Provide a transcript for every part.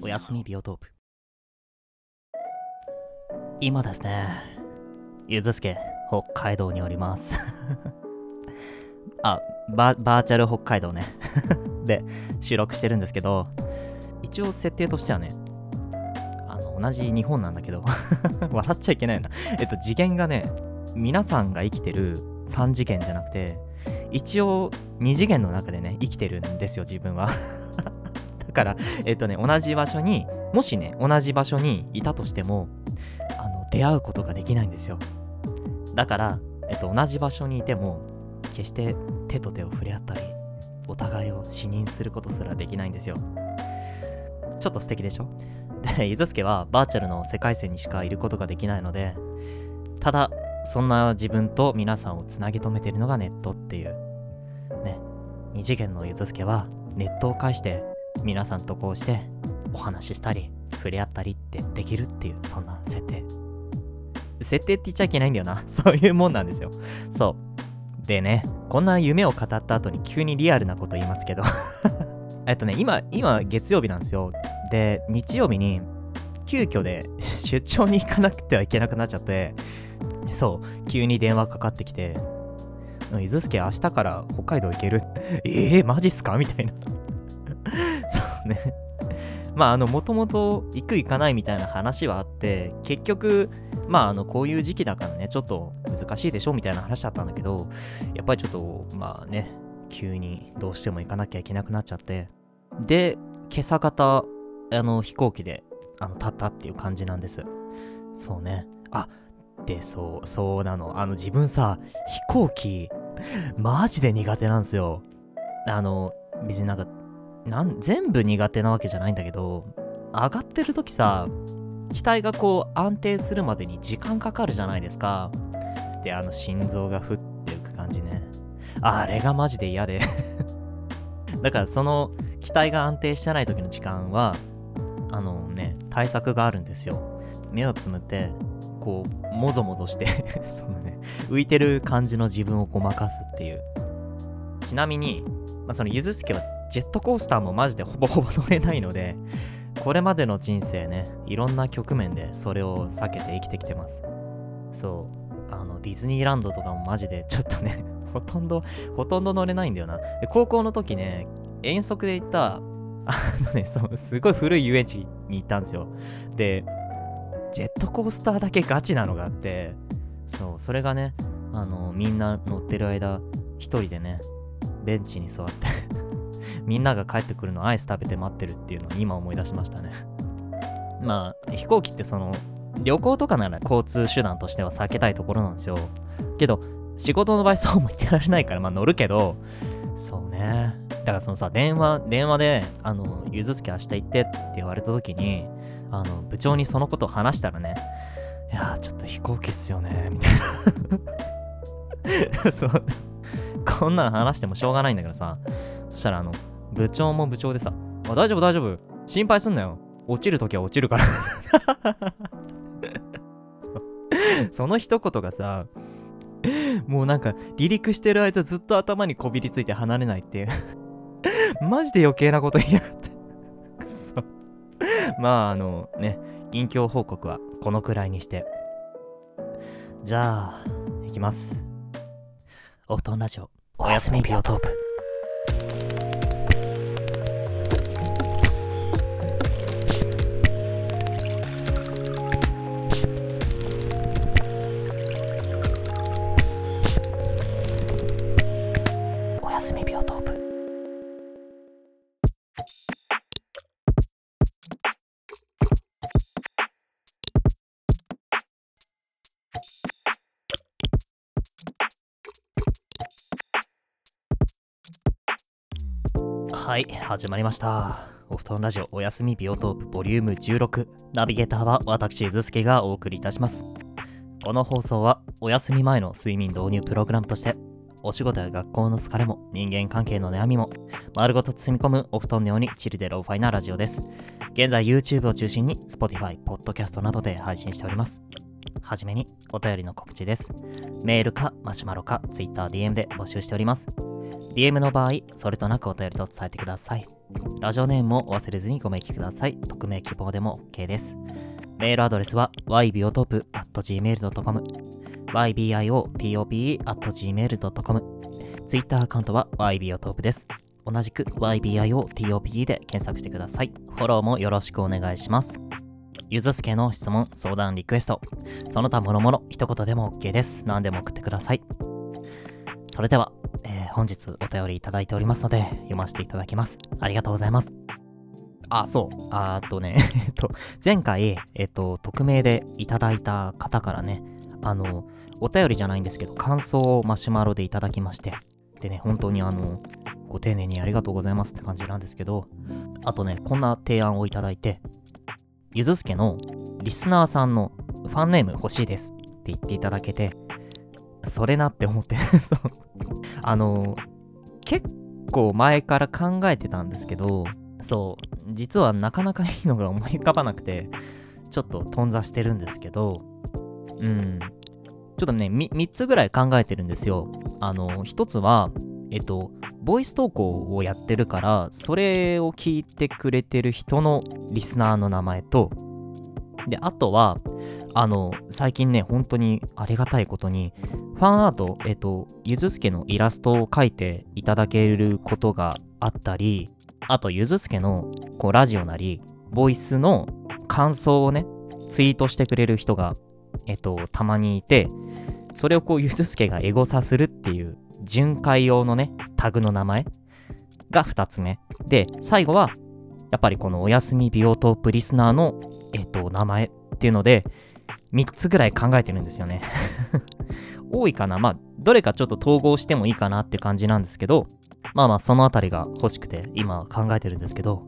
おやすみビオトープ。今ですねゆずすけ北海道におります。あババーチャル北海道ね。で収録してるんですけど一応設定としてはね同じ日本なんだけど。笑っちゃいけないな。えっと次元がね皆さんが生きてる3次元じゃなくて一応2次元の中でね生きてるんですよ自分は。だからえっとね同じ場所にもしね同じ場所にいたとしてもあの出会うことができないんですよ。だから、えっと、同じ場所にいても決して手と手を触れ合ったりお互いを視認することすらできないんですよ。ちょっと素敵でしょ？でゆずすけはバーチャルの世界線にしかいることができないのでただそんな自分と皆さんをつなぎ止めてるのがネットっていう。ね。二次元のゆずすけはネットを介して皆さんとこうしてお話ししたり触れ合ったりってできるっていうそんな設定。設定って言っちゃいけないんだよな。そういうもんなんですよ。そう。でねこんな夢を語った後に急にリアルなこと言いますけど。えっとね今今月曜日なんですよ。で日曜日に急遽で 出張に行かなくてはいけなくなっちゃってそう急に電話かかってきて「ゆずすけ明日から北海道行ける? 」えー、マジっすか？みたいな。そうね。まああのもともと行く行かないみたいな話はあって結局まああのこういう時期だからねちょっと難しいでしょ？みたいな話だったんだけどやっぱりちょっとまあね急にどうしても行かなきゃいけなくなっちゃって。で今朝方あの飛行機であの立ったっていう感じなんです。そうね。あでそうそうなの。あの自分さ飛行機マジで苦手なんですよ。あの別になんかなん全部苦手なわけじゃないんだけど上がってる時さ機体がこう安定するまでに時間かかるじゃないですか。であの心臓が降っていく感じね。あれがマジで嫌で。だからその機体が安定してない時の時間はあのね対策があるんですよ。目をつむってこうもぞもぞして そのね浮いてる感じの自分をごまかすっていう。ちなみに、まあ、そのゆずすけはジェットコースターもマジで ほぼほぼ乗れないのでこれまでの人生ねいろんな局面でそれを避けて生きてきてます。そう。あのディズニーランドとかもマジでちょっとね ほとんどほとんど乗れないんだよな。で高校の時ね遠足で行ったあのねそうすごい古い遊園地に行ったんですよ。でジェットコースターだけガチなのがあってそうそれがねあのみんな乗ってる間一人でねベンチに座って みんなが帰ってくるのをアイス食べて待ってるっていうのを今思い出しましたね。まあ飛行機ってその旅行とかなら交通手段としては避けたいところなんですよ。けど仕事の場合そうも言ってられないからまあ乗るけどそうね。だからそのさ電話電話であのゆずすけ明日行ってって言われた時にあの部長にそのことを話したらねいやちょっと飛行機っすよねみたいな。そう。こんなの話してもしょうがないんだけどさそしたらあの部長も部長でさ「あ大丈夫大丈夫。心配すんなよ。落ちるときは落ちるから。そ その一言がさもうなんか離陸してる間ずっと頭にこびりついて離れないっていう。マジで余計なこと言いやがって。くそ。まああのね近況報告はこのくらいにして。じゃあいきます。お布団ラジオおやすみビオトープ。はい始まりました。お布団ラジオおやすみビオトープボリューム16ナビゲーターは私ずすけがお送りいたします。この放送はお休み前の睡眠導入プログラムとしてお仕事や学校の疲れも人間関係の悩みも丸ごと包み込むお布団のようにチルでローファイなラジオです。現在 YouTube を中心に Spotify、Podcast などで配信しております。はじめにお便りの告知です。メールかマシュマロか Twitter、DM で募集しております。DM の場合、それとなくお便りと伝えてください。ラジオネームも忘れずにご明記ください。匿名希望でも OK です。メールアドレスは ybiotope.gmail.com ybiotope.gmail.com Twitter アカウントは ybiotope です。同じく ybiotope で検索してください。フォローもよろしくお願いします。ゆずすけの質問、相談、リクエスト、その他もろもろ一言でも OK です。何でも送ってください。それでは、えー本日お便りいただいておりますので、読ませていただきます。ありがとうございます。あ、そう。あとね、えっと、前回、えっと、匿名でいただいた方からね、あの、お便りじゃないんですけど、感想をマシュマロでいただきまして、でね、本当にあの、ご丁寧にありがとうございますって感じなんですけど、あとね、こんな提案をいただいて、ゆずすけのリスナーさんのファンネーム欲しいですって言っていただけて、それなって思って、そう。あの、結構前から考えてたんですけど、そう、実はなかなかいいのが思い浮かばなくて、ちょっと頓挫してるんですけど、うん。ちょっとね、3つぐらい考えてるんですよ。あの、1つは、えっと、ボイス投稿をやってるから、それを聞いてくれてる人のリスナーの名前と、で、あとは、あの、最近ね、本当にありがたいことに、ファンアート、えっと、ゆずすけのイラストを描いていただけることがあったり、あと、ゆずすけの、こう、ラジオなり、ボイスの感想をね、ツイートしてくれる人が、えっと、たまにいて、それをこう、ゆずすけがエゴサするっていう、巡回用のね、タグの名前が2つ目。で、最後は、やっぱりこのおやすみビオトープリスナーの、えっと、名前っていうので、3つぐらい考えてるんですよね。多いかなまあ、どれかちょっと統合してもいいかなって感じなんですけど、まあまあ、そのあたりが欲しくて、今考えてるんですけど、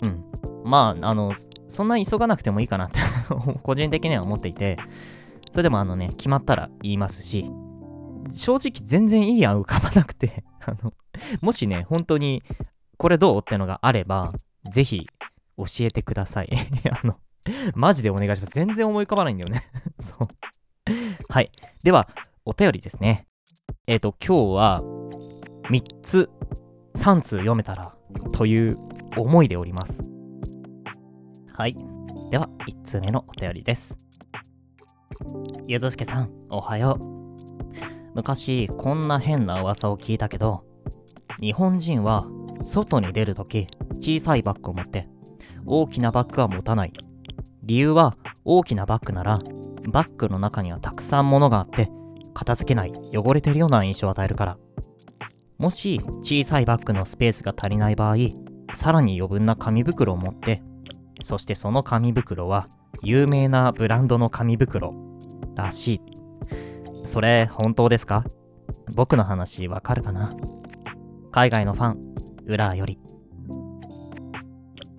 うん。まあ、あの、そんな急がなくてもいいかなって 個人的には思っていて、それでもあのね、決まったら言いますし、正直全然いい案浮かばなくて、あの、もしね、本当に、これどうってのがあれば、ぜひ、教えてください。あの、マジでお願いします。全然思い浮かばないんだよね。そう。はい。では、お便りですね。えっ、と、今日は、3つ、3通読めたら、という思いでおります。はい。では、1通目のお便りです。ゆずすけさん、おはよう。昔、こんな変な噂を聞いたけど、日本人は外に出るとき、小さいバッグを持って、大きなバッグは持たない。理由は、大きなバッグなら、バッグの中にはたくさん物があって、片付けない、汚れてるような印象を与えるから。もし、小さいバッグのスペースが足りない場合、さらに余分な紙袋を持って、そしてその紙袋は、有名なブランドの紙袋らしい。それ、本当ですか？僕の話わかるかな？海外のファン、ウラーより。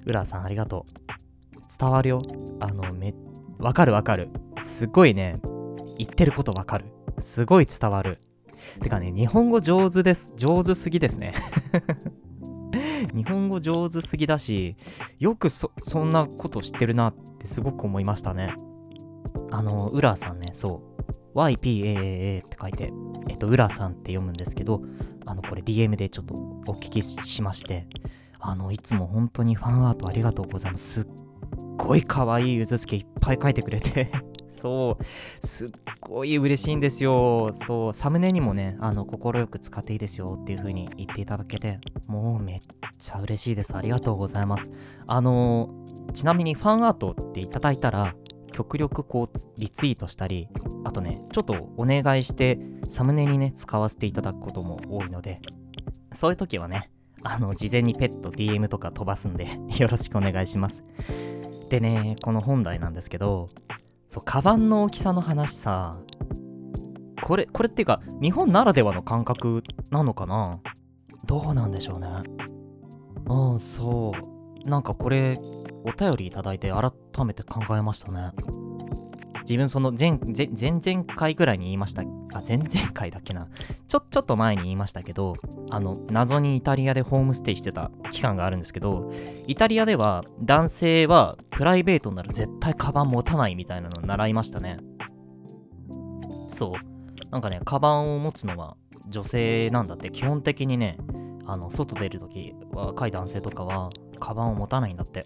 ウラーさんありがとう。伝わるよ。あの、め、わかるわかる。すごいね、言ってることわかる。すごい伝わる。てかね、日本語上手です。上手すぎですね。日本語上手すぎだし、よくそ、そんなこと知ってるなってすごく思いましたね。あの、ウラーさんね、そう。YPAA って書いて、えっと、ウラさんって読むんですけど、あの、これ DM でちょっとお聞きしまして、あの、いつも本当にファンアートありがとうございます。すっごい可愛いゆずすけいっぱい書いてくれて、そう、すっごい嬉しいんですよ。そう、サムネにもね、あの、快く使っていいですよっていう風に言っていただけて、もうめっちゃ嬉しいです。ありがとうございます。あの、ちなみにファンアートっていただいたら、極力こうリツイートしたりあとねちょっとお願いしてサムネにね使わせていただくことも多いのでそういう時はねあの事前にペット DM とか飛ばすんでよろしくお願いしますでねこの本題なんですけどそうカバンの大きさの話さこれこれっていうか日本ならではの感覚なのかな？どうなんでしょうね。うんそう。なんかこれお便りいただいて改めて考えましたね。自分その前前前々回ぐらいに言いました。あ前々回だっけな。ちょちょっと前に言いましたけどあの謎にイタリアでホームステイしてた期間があるんですけどイタリアでは男性はプライベートなら絶対カバン持たないみたいなのを習いましたね。そう。なんかねカバンを持つのは女性なんだって。基本的にねあの外出るとき若い男性とかはカバンを持たないんだって。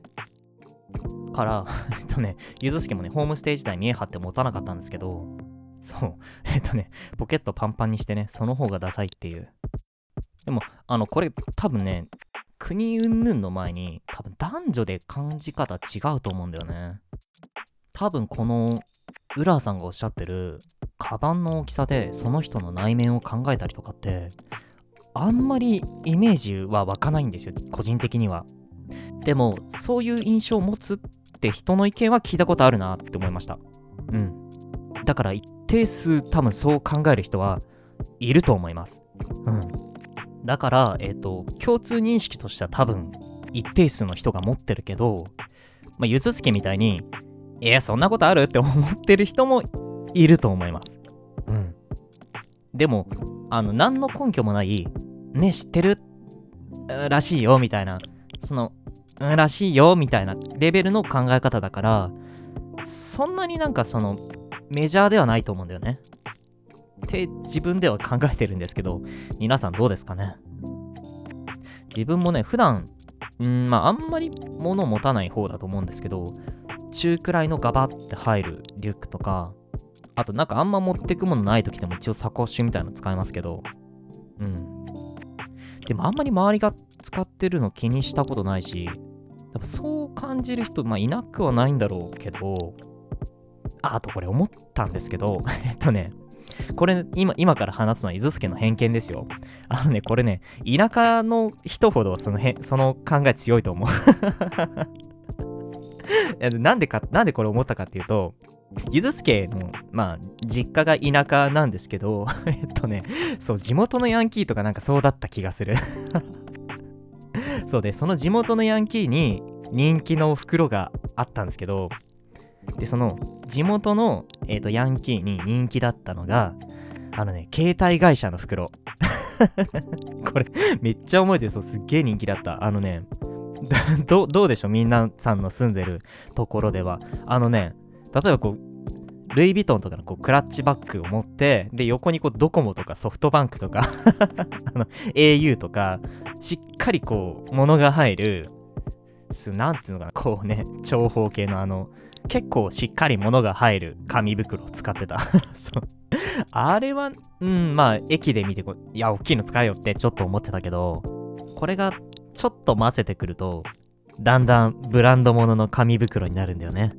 から えっとねゆずすけもねホームステージ内見え張って持たなかったんですけどそう えっとねポケットパンパンにしてねその方がダサいっていう。でもあのこれ多分ね国云々の前に多分男女で感じ方違うと思うんだよね。多分この浦さんがおっしゃってるカバンの大きさでその人の内面を考えたりとかってあんまりイメージは湧かないんですよ個人的には。でもそういう印象を持つって人の意見は聞いたことあるなって思いました。うん。だから一定数多分そう考える人はいると思います。うん。だからえっ、ー、と共通認識としては多分一定数の人が持ってるけどまあゆずすけみたいにえそんなことあるって思ってる人もいると思います。うん。でもあの何の根拠もないね知ってるらしいよみたいなそのらしいよみたいなレベルの考え方だからそんなになんかそのメジャーではないと思うんだよね。って自分では考えてるんですけど皆さんどうですかね。自分もね普段うんまああんまり物を持たない方だと思うんですけど中くらいのガバって入るリュックとかあとなんかあんま持ってくものない時でも一応サコッシュみたいなの使いますけどうん。でもあんまり周りが使ってるの気にしたことないしやっぱそう感じる人、まあ、いなくはないんだろうけど、あ、あとこれ思ったんですけど、えっとね、これ今今から話すのは伊豆助の偏見ですよ。あのね、これね、田舎の人ほどそのへその考え強いと思う なんでか、なんでこれ思ったかっていうと、ゆずすけの、まあ、実家が田舎なんですけど、えっとね、そう、地元のヤンキーとかなんかそうだった気がするそうで、その地元のヤンキーに人気の袋があったんですけど、で、その地元の、えーと、ヤンキーに人気だったのが、あのね、携帯会社の袋。これ、めっちゃ覚えてる。そう、すっげえ人気だった。あのね、どどうでしょう？みんなさんの住んでるところでは。あのね、例えばこう、ルイ・ヴィトンとかのこうクラッチバッグを持って、で、横にこうドコモとかソフトバンクとか あの au とか、しっかりこう、物が入る、す、なんていうのかな、こうね、長方形のあの、結構しっかり物が入る紙袋を使ってた。そう。あれは、うん、まあ、駅で見てこ、いや、大きいの使えよってちょっと思ってたけど、これがちょっと混ぜてくると、だんだんブランド物の紙袋になるんだよね。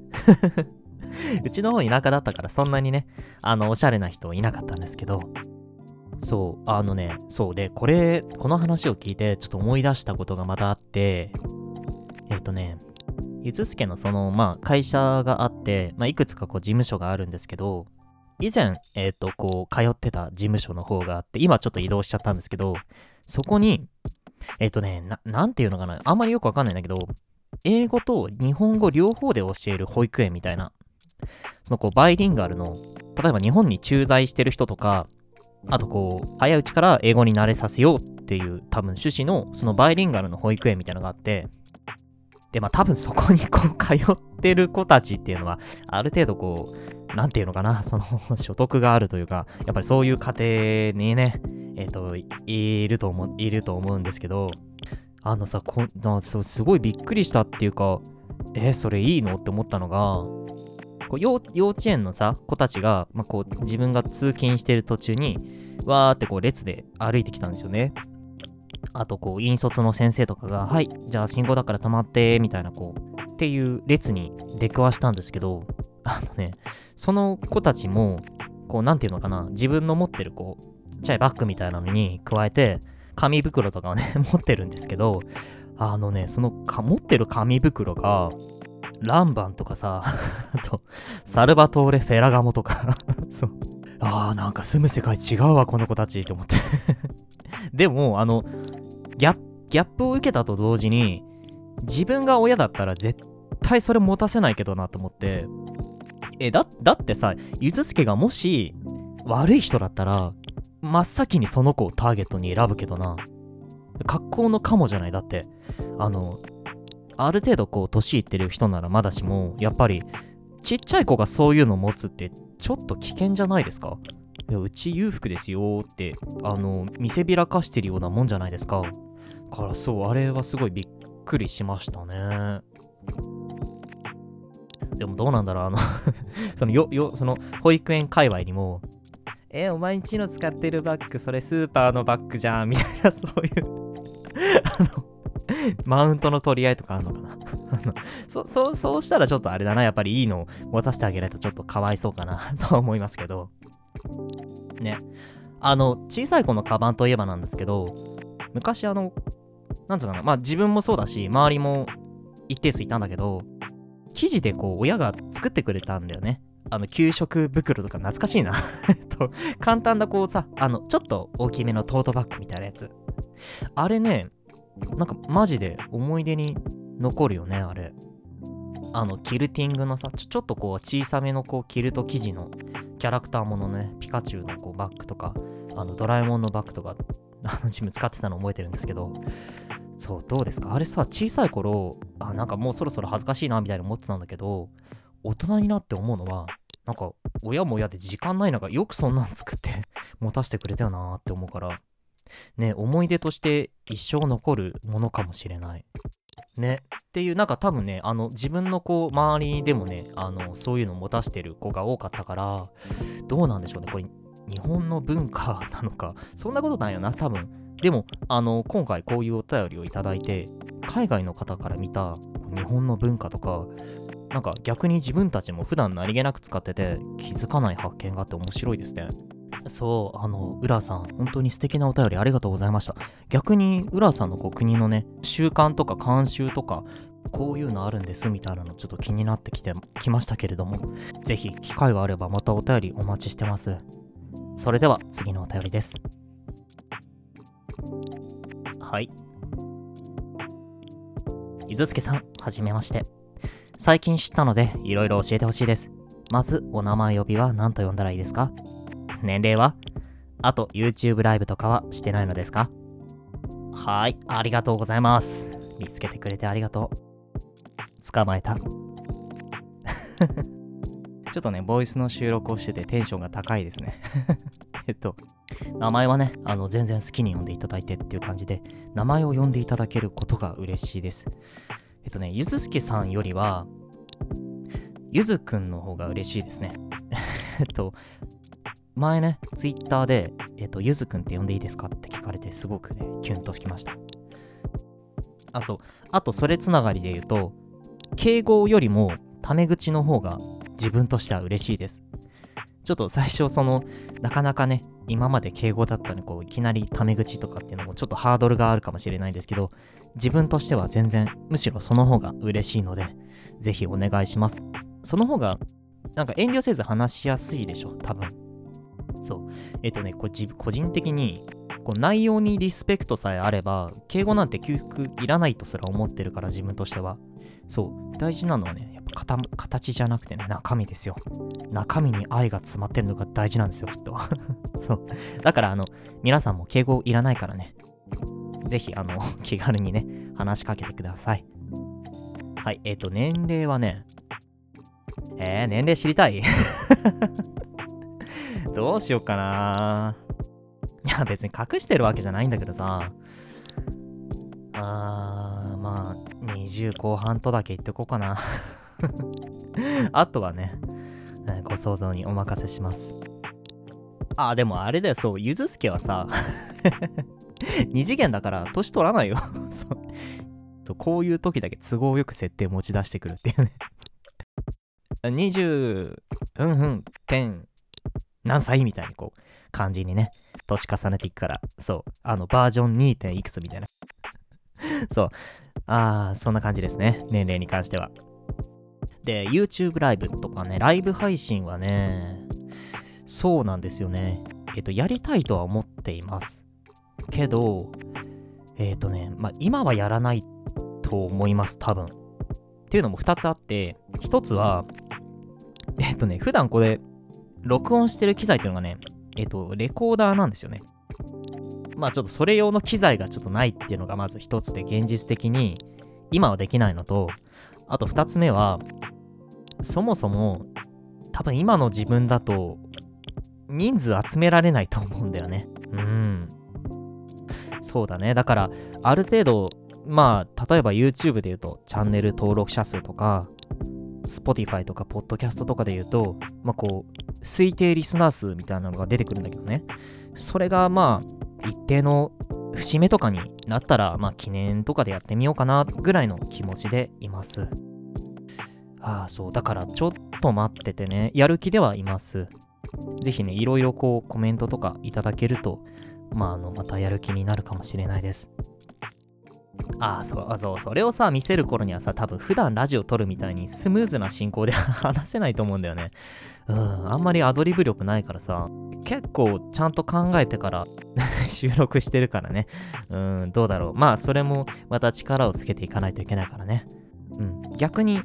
うちの方田舎だったからそんなにね、あの、おしゃれな人いなかったんですけど、そう、あのね、そうで、これ、この話を聞いて、ちょっと思い出したことがまたあって、えっ、とね、ゆずすけのその、まあ、会社があって、まあ、いくつかこう、事務所があるんですけど、以前、えっ、と、こう、通ってた事務所の方があって、今ちょっと移動しちゃったんですけど、そこに、えっ、とねな、なんていうのかな、あんまりよくわかんないんだけど、英語と日本語両方で教える保育園みたいなそのこうバイリンガルの、例えば日本に駐在してる人とか、あとこう、早いうちから英語に慣れさせようっていう多分趣旨のそのバイリンガルの保育園みたいなのがあって、で、まあ多分そこにこう通ってる子たちっていうのは、ある程度こう、なんていうのかな、その所得があるというか、やっぱりそういう家庭にね、えっ、ー、と、いると思う、いると思うんですけど、あのさ、こなすごいびっくりしたっていうか、えー、それいいの？って思ったのが、こう幼稚園のさ子たちが、まあ、こう自分が通勤してる途中にわーってこう列で歩いてきたんですよね。あとこう引率の先生とかがはいじゃあ信号だから止まってみたいなこうっていう列に出くわしたんですけどあのねその子たちもこうなんていうのかな自分の持ってるこうちっちゃいバッグみたいなのに加えて紙袋とかをね 持ってるんですけどあのねそのか持ってる紙袋がランバンとかさ、あと、サルバトーレ・フェラガモとか そう。ああ、なんか住む世界違うわ、この子たちって思って でも、あの、ギャギャップを受けたと同時に、自分が親だったら絶対それ持たせないけどなと思って、え、だ、だってさ、ゆずすけがもし悪い人だったら、真っ先にその子をターゲットに選ぶけどな。格好のカモじゃない？だって、あの、ある程度こう年いってる人ならまだしもやっぱりちっちゃい子がそういうの持つってちょっと危険じゃないですか？いやうち裕福ですよってあの見せびらかしてるようなもんじゃないですか？からそうあれはすごいびっくりしましたね。でもどうなんだろうあの そのよよその保育園界隈にもえお前んちの使ってるバッグそれスーパーのバッグじゃんみたいなそういうあの マウントの取り合いとかあんのかな？そそそうしたらちょっとあれだな。やっぱりいいのを渡してあげないとちょっとかわいそうかな。とは思いますけど。ね。あの小さい子のカバンといえばなんですけど昔あのなんつうかな？まあ自分もそうだし周りも一定数いたんだけど生地でこう親が作ってくれたんだよね。あの給食袋とか懐かしいな。えっと簡単なこうさあのちょっと大きめのトートバッグみたいなやつ。あれねなんかマジで思い出に残るよねあれ。あのキルティングのさちょちょっとこう小さめのこうキルト生地のキャラクターものねピカチュウのこうバッグとかあのドラえもんのバッグとか あのジム使ってたの覚えてるんですけどそうどうですか？あれさ小さい頃あなんかもうそろそろ恥ずかしいなみたいに思ってたんだけど大人になって思うのはなんか親も親で時間ない中よくそんなん作って持たせてくれたよなって思うからね思い出として一生残るものかもしれない。ね。っていうなんか多分ねあの自分のこう周りでもねあのそういうのを持たしてる子が多かったからどうなんでしょうね。これ日本の文化なのか。そんなことないよな多分。でもあの今回こういうお便りをいただいて海外の方から見た日本の文化とかなんか逆に自分たちも普段何気なく使ってて気づかない発見があって面白いですね。そう、あの、浦さん、本当に素敵なお便りありがとうございました。逆に、浦さんのこう国のね、習慣とか慣習とか、こういうのあるんですみたいなのちょっと気になってきてきましたけれども、ぜひ機会があればまたお便りお待ちしてます。それでは次のお便りです。はい。ゆずすけさん、はじめまして。最近知ったので、いろいろ教えてほしいです。まず、お名前呼びは何と呼んだらいいですか？年齢は？あと YouTube ライブとかはしてないのですか？はい、ありがとうございます。見つけてくれてありがとう。捕まえた。ちょっとね、ボイスの収録をしててテンションが高いですね えっと、名前はね、あの、全然好きに呼んでいただいてっていう感じで、名前を呼んでいただけることが嬉しいです。えっとね、ゆずすけさんよりは、ゆずくんの方が嬉しいですね。えっと、前ね、ツイッターで、えっ、と、ゆずくんって呼んでいいですかって聞かれて、すごくね、キュンときました。あ、そう。あと、それつながりで言うと、敬語よりもタメ口の方が自分としては嬉しいです。ちょっと最初、その、なかなかね、今まで敬語だったのに、こう、いきなりタメ口とかっていうのもちょっとハードルがあるかもしれないですけど、自分としては全然、むしろその方が嬉しいので、ぜひお願いします。その方が、なんか遠慮せず話しやすいでしょ、多分。そう。えっ、とね、これ個人的に、こう内容にリスペクトさえあれば、敬語なんて給付いらないとすら思ってるから、自分としては。そう。大事なのはね、やっぱ形じゃなくてね、中身ですよ。中身に愛が詰まってるのが大事なんですよ、きっと。そう。だから、あの、皆さんも敬語いらないからね。ぜひ、あの、気軽にね、話しかけてください。はい、えっ、ー、と、年齢はね、えー、年齢知りたい？どうしようかな。いや、別に隠してるわけじゃないんだけどさ。あー、まあ、20後半とだけ言ってこうかな。あとはね、ご想像にお任せします。あ、でもあれだよ、そう、ゆずすけはさ、2次元だから年取らないよ そう。こういう時だけ都合よく設定持ち出してくるっていうね20、うんうん、点何歳みたいにこう、感じにね、年重ねていくから、そう、あの、バージョン 2. いくつみたいな。そう、ああ、そんな感じですね、年齢に関しては。で、YouTube ライブとかね、ライブ配信はね、そうなんですよね。えっと、やりたいとは思っています。けど、えっ、とね、まあ、今はやらないと思います、多分。っていうのも2つあって、1つは、えっ、とね、普段これ、録音してる機材っていうのがね、えっ、と、レコーダーなんですよね。まあちょっとそれ用の機材がちょっとないっていうのがまず一つで現実的に今はできないのと、あと二つ目は、そもそも多分今の自分だと人数集められないと思うんだよね。うん。そうだね。だから、ある程度、まあ、例えば YouTube で言うと、チャンネル登録者数とか、Spotify とか Podcast とかで言うと、まあこう、推定リスナー数みたいなのが出てくるんだけどね。それがまあ、一定の節目とかになったら、まあ記念とかでやってみようかなぐらいの気持ちでいます。ああ、そう。だからちょっと待っててね。やる気ではいます。ぜひね、いろいろこうコメントとかいただけると、まあ、あの、またやる気になるかもしれないです。ああ、そう、そう、それをさ、見せる頃にはさ、多分普段ラジオ撮るみたいにスムーズな進行で 話せないと思うんだよね。うん、あんまりアドリブ力ないからさ、結構ちゃんと考えてから 収録してるからね。うん、どうだろう。まあ、それもまた力をつけていかないといけないからね。うん、逆に、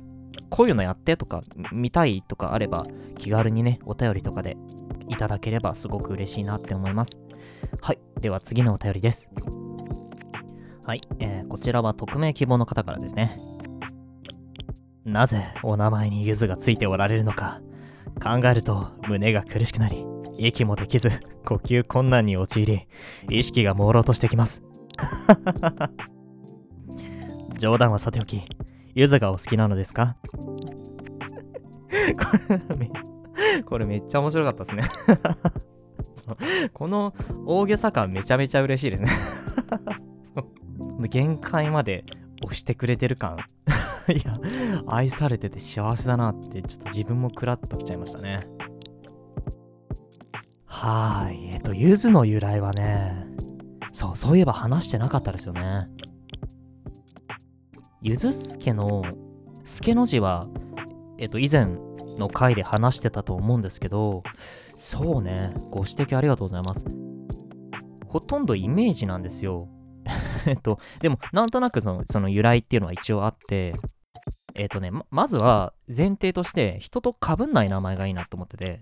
こういうのやってとか、見たいとかあれば、気軽にね、お便りとかでいただければすごく嬉しいなって思います。はい。では次のお便りです。はい。えー、こちらは匿名希望の方からですね。なぜお名前にゆずがついておられるのか考えると胸が苦しくなり、息もできず、呼吸困難に陥り、意識が朦朧としてきます。冗談はさておき、ゆずがお好きなのですか？これめっちゃ面白かったですね この大げさ感めちゃめちゃ嬉しいですね限界まで押してくれてる感 いや、愛されてて幸せだなって、ちょっと自分もクラッときちゃいましたね。はい。えっと、ゆずの由来はね、そう、そういえば話してなかったですよね。ゆずすけの、すけの字は、えっと、以前の回で話してたと思うんですけど、そうね、ご指摘ありがとうございます。ほとんどイメージなんですよ。えっと、でも、なんとなくそのその由来っていうのは一応あって、えっとねま、まずは前提として人と被んない名前がいいなと思ってて、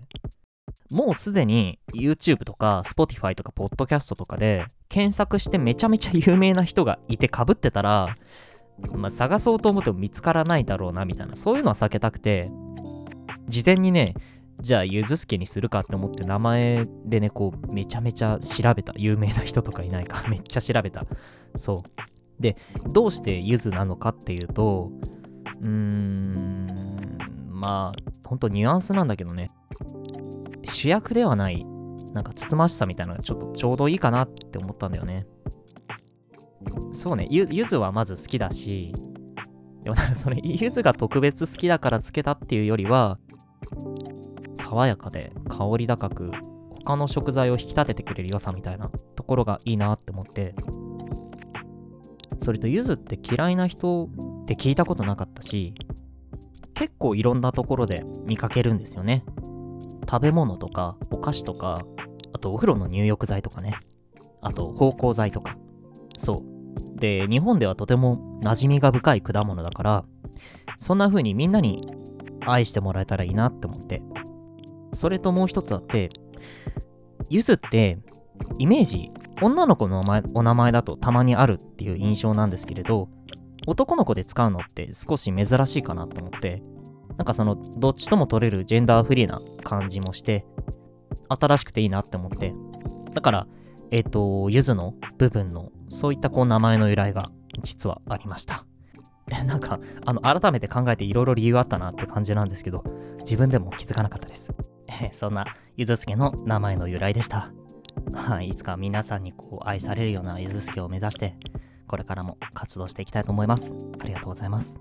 もうすでに YouTube とか Spotify とか Podcast とかで検索してめちゃめちゃ有名な人がいて被ってたら、まあ、探そうと思っても見つからないだろうなみたいな、そういうのは避けたくて、事前にね、じゃあゆずすけにするかって思って名前でね、こうめちゃめちゃ調べた。有名な人とかいないか。めっちゃ調べた。そう。で、どうしてゆずなのかっていうと、うーん、まあ、ほんとニュアンスなんだけどね、主役ではない、なんかつつましさみたいなのがちょっとちょうどいいかなって思ったんだよね。そうね、ゆずはまず好きだし、でもなんかそれ、ゆずが特別好きだからつけたっていうよりは、爽やかで香り高く、他の食材を引き立ててくれる良さみたいなところがいいなって思って、それと柚子って嫌いな人って聞いたことなかったし、結構いろんなところで見かけるんですよね。食べ物とかお菓子とか、あとお風呂の入浴剤とかね。あと芳香剤とか。そう。で、日本ではとても馴染みが深い果物だから、そんな風にみんなに愛してもらえたらいいなって思って。それともう一つあって、ゆずってイメージ女の子のお名前だとたまにあるっていう印象なんですけれど、男の子で使うのって少し珍しいかなと思って、なんかその、どっちとも取れるジェンダーフリーな感じもして、新しくていいなって思って、だから、えっ、ー、と、ゆずの部分の、そういったこう名前の由来が実はありました。なんか、あの、改めて考えていろいろ理由あったなって感じなんですけど、自分でも気づかなかったです。そんな、ゆずすけの名前の由来でした。はい、いつか皆さんにこう愛されるようなゆずすけを目指して、これからも活動していきたいと思います。ありがとうございます。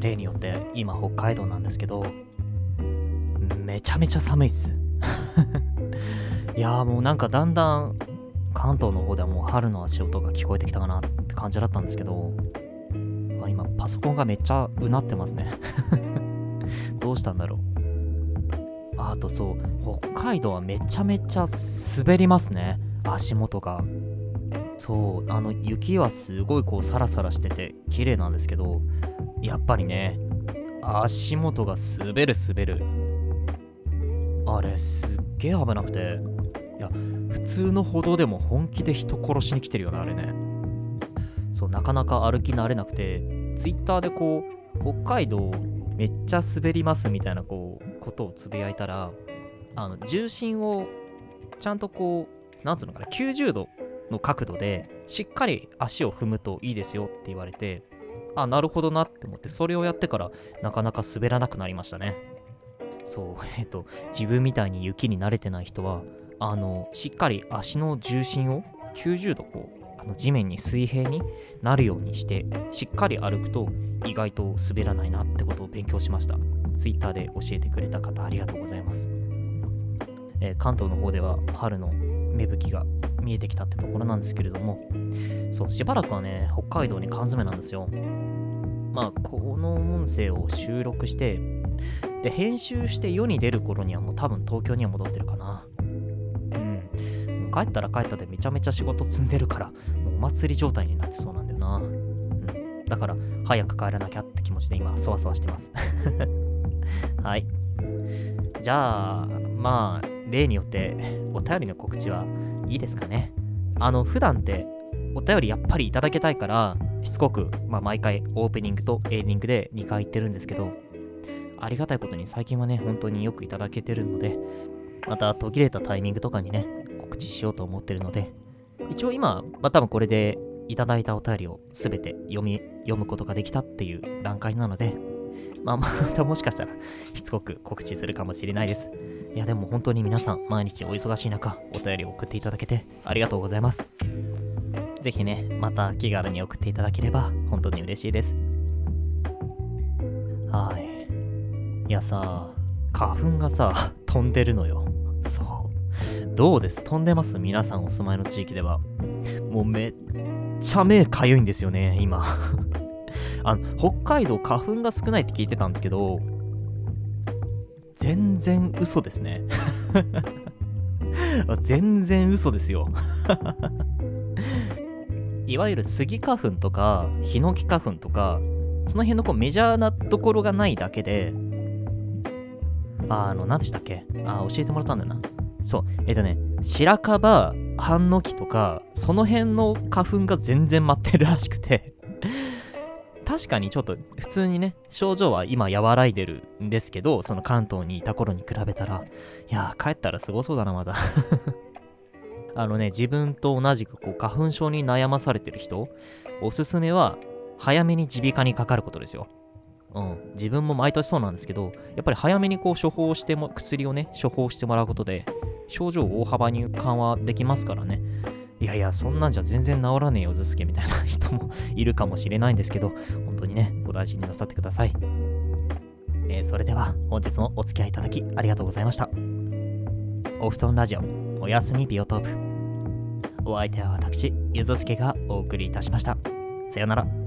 例によって今北海道なんですけどめちゃめちゃ寒いっす。いやもうなんかだんだん関東の方ではもう春の足音が聞こえてきたかなって感じだったんですけど、あ今パソコンがめっちゃうなってますね。どうしたんだろう。あとそう北海道はめちゃめちゃ滑りますね。足元が。そうあの雪はすごいこうサラサラしてて綺麗なんですけどやっぱりね足元が滑る滑る。あれすっげえ危なくて。いや普通の歩道でも本気で人殺しに来てるよなあれね。そうなかなか歩き慣れなくてツイッターでこう北海道めっちゃ滑りますみたいなこうことをつぶやいたらあの重心をちゃんとこうなんつうのかな90度の角度でしっかり足を踏むといいですよって言われてあなるほどなって思ってそれをやってからなかなか滑らなくなりましたね。そう えっと自分みたいに雪に慣れてない人はあのしっかり足の重心を90度こうあの地面に水平になるようにしてしっかり歩くと意外と滑らないなってことを勉強しました。Twitter で教えてくれた方ありがとうございます、えー、関東の方では春の芽吹きが見えてきたってところなんですけれどもそうしばらくはね北海道に缶詰なんですよ。まあこの音声を収録してで編集して世に出る頃にはもう多分東京には戻ってるかな。うん。帰ったら帰ったでめちゃめちゃ仕事積んでるからもうお祭り状態になってそうなんだよな、うん、だから早く帰らなきゃって気持ちで今そわそわしてます。はい。じゃあまあ例によってお便りの告知はいいですかね。あの普段ってお便りやっぱりいただけたいからしつこく、まあ、毎回オープニングとエンディングで2回言ってるんですけどありがたいことに最近はね本当によくいただけてるのでまた途切れたタイミングとかにね告知しようと思ってるので一応今、まあ、多分これでいただいたお便りをすべて読み読むことができたっていう段階なのでまあ またもしかしたらしつこく告知するかもしれないですいやでも本当に皆さん毎日お忙しい中お便りを送っていただけてありがとうございます。ぜひね、また気軽に送っていただければ本当に嬉しいです。はい。いやさ、花粉がさ、飛んでるのよ。そう。どうです？飛んでます？皆さんお住まいの地域では。もうめっちゃ目かゆいんですよね、今。あの、北海道花粉が少ないって聞いてたんですけど、全然嘘ですね。全然嘘ですよ。いわゆるスギ花粉とかヒノキ花粉とかその辺のこうメジャーなところがないだけであの何でしたっけ？あ教えてもらったんだよな。そうえっ、ー、とね白樺ハンノキとかその辺の花粉が全然舞ってるらしくて。確かにちょっと普通にね、症状は今和らいでるんですけど、その関東にいた頃に比べたら、いや帰ったらすごそうだな、まだ あのね、自分と同じくこう花粉症に悩まされてる人、おすすめは、早めに耳鼻科にかかることですよ。うん、自分も毎年そうなんですけど、やっぱり早めにこう処方しても、薬をね、処方してもらうことで、症状を大幅に緩和できますからね。いやいや、そんなんじゃ全然治らねえよ、ズスケみたいな人もいるかもしれないんですけど、本当にね、ご大事になさってください。えー、それでは、本日もお付き合いいただきありがとうございました。お布団ラジオ、おやすみビオトープ。お相手は私、ゆずすけがお送りいたしました。さよなら。